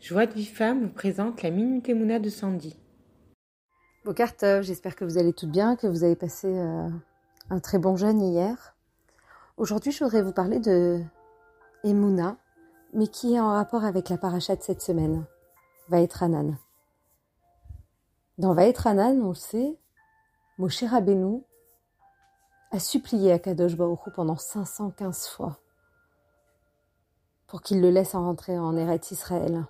Joie de vie femme vous présente la Minute Emouna de Sandy. Bokartov, j'espère que vous allez toutes bien, que vous avez passé euh, un très bon jeûne hier. Aujourd'hui, je voudrais vous parler de Emouna, mais qui est en rapport avec la paracha de cette semaine, Vaetranan. Dans Vaetranan, on le sait, Moshe Rabbeinu a supplié à Kadosh Baruch pendant 515 fois pour qu'il le laisse en rentrer en Eretz Israël.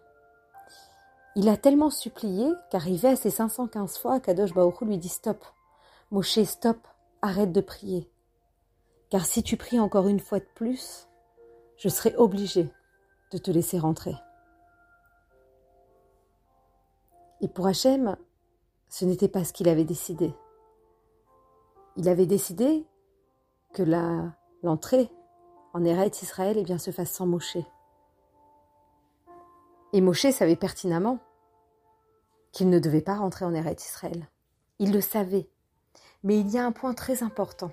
Il a tellement supplié qu'arrivé à ses 515 fois, Kadosh Baruch lui dit stop. Moshe, stop, arrête de prier. Car si tu pries encore une fois de plus, je serai obligé de te laisser rentrer. Et pour Hachem, ce n'était pas ce qu'il avait décidé. Il avait décidé que l'entrée en Eretz Israël eh se fasse sans Moshe. Et Moshe savait pertinemment qu'il ne devait pas rentrer en Eretz Israël. Il le savait. Mais il y a un point très important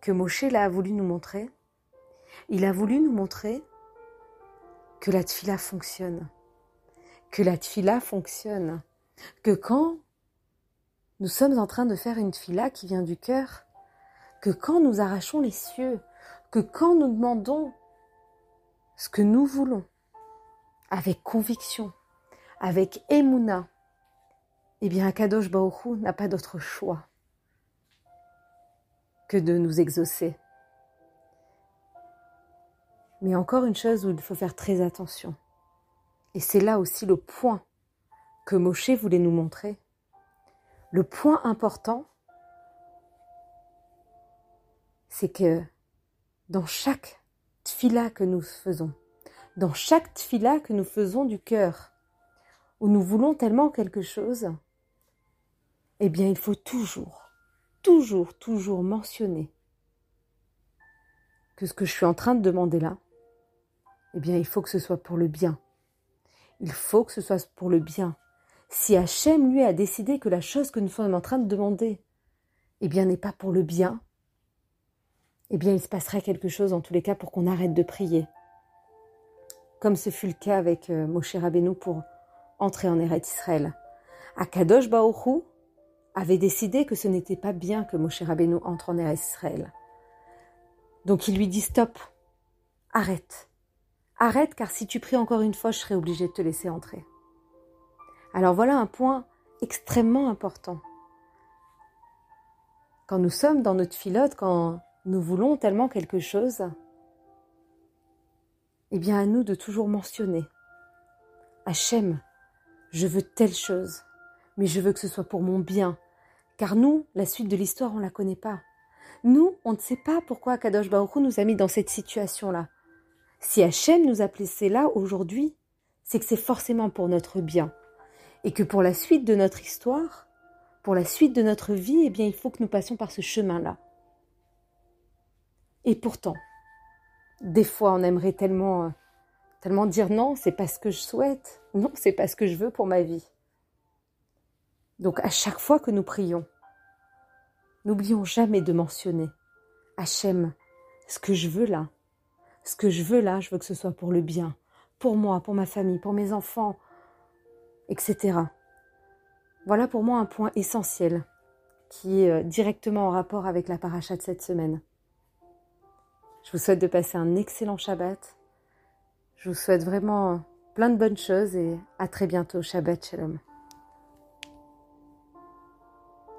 que Moshe l'a voulu nous montrer. Il a voulu nous montrer que la tfila fonctionne. Que la tfila fonctionne. Que quand nous sommes en train de faire une tfila qui vient du cœur, que quand nous arrachons les cieux, que quand nous demandons ce que nous voulons, avec conviction, avec Emouna, eh bien Akadosh Baoru n'a pas d'autre choix que de nous exaucer. Mais encore une chose où il faut faire très attention. Et c'est là aussi le point que Moshe voulait nous montrer. Le point important, c'est que dans chaque tfila que nous faisons, dans chaque tfila que nous faisons du cœur, où nous voulons tellement quelque chose, eh bien il faut toujours, toujours, toujours mentionner que ce que je suis en train de demander là, eh bien il faut que ce soit pour le bien. Il faut que ce soit pour le bien. Si Hachem, lui, a décidé que la chose que nous sommes en train de demander, eh bien n'est pas pour le bien, eh bien il se passerait quelque chose en tous les cas pour qu'on arrête de prier. Comme ce fut le cas avec euh, Moshe Rabbeinu pour entrer en Eretz Israël. Akadosh Baoru avait décidé que ce n'était pas bien que Moshe Rabbeinu entre en Eretz Israël. Donc il lui dit stop, arrête, arrête car si tu pries encore une fois, je serai obligé de te laisser entrer. Alors voilà un point extrêmement important. Quand nous sommes dans notre filote, quand nous voulons tellement quelque chose, eh bien à nous de toujours mentionner Hachem, je veux telle chose, mais je veux que ce soit pour mon bien. Car nous, la suite de l'histoire, on ne la connaît pas. Nous, on ne sait pas pourquoi Kadosh Baruch nous a mis dans cette situation-là. Si Hachem nous a placés là aujourd'hui, c'est que c'est forcément pour notre bien. Et que pour la suite de notre histoire, pour la suite de notre vie, eh bien, il faut que nous passions par ce chemin-là. Et pourtant, des fois, on aimerait tellement euh, Tellement dire non, c'est pas ce que je souhaite. Non, c'est pas ce que je veux pour ma vie. Donc à chaque fois que nous prions, n'oublions jamais de mentionner Hachem, ce que je veux là, ce que je veux là, je veux que ce soit pour le bien, pour moi, pour ma famille, pour mes enfants, etc. Voilà pour moi un point essentiel qui est euh, directement en rapport avec la paracha de cette semaine. Je vous souhaite de passer un excellent Shabbat je vous souhaite vraiment plein de bonnes choses et à très bientôt. Shabbat Shalom.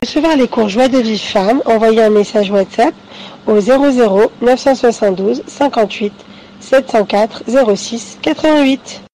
Recevoir les cours Joie de vie femme, envoyez un message WhatsApp au 00 972 58 704 06 88.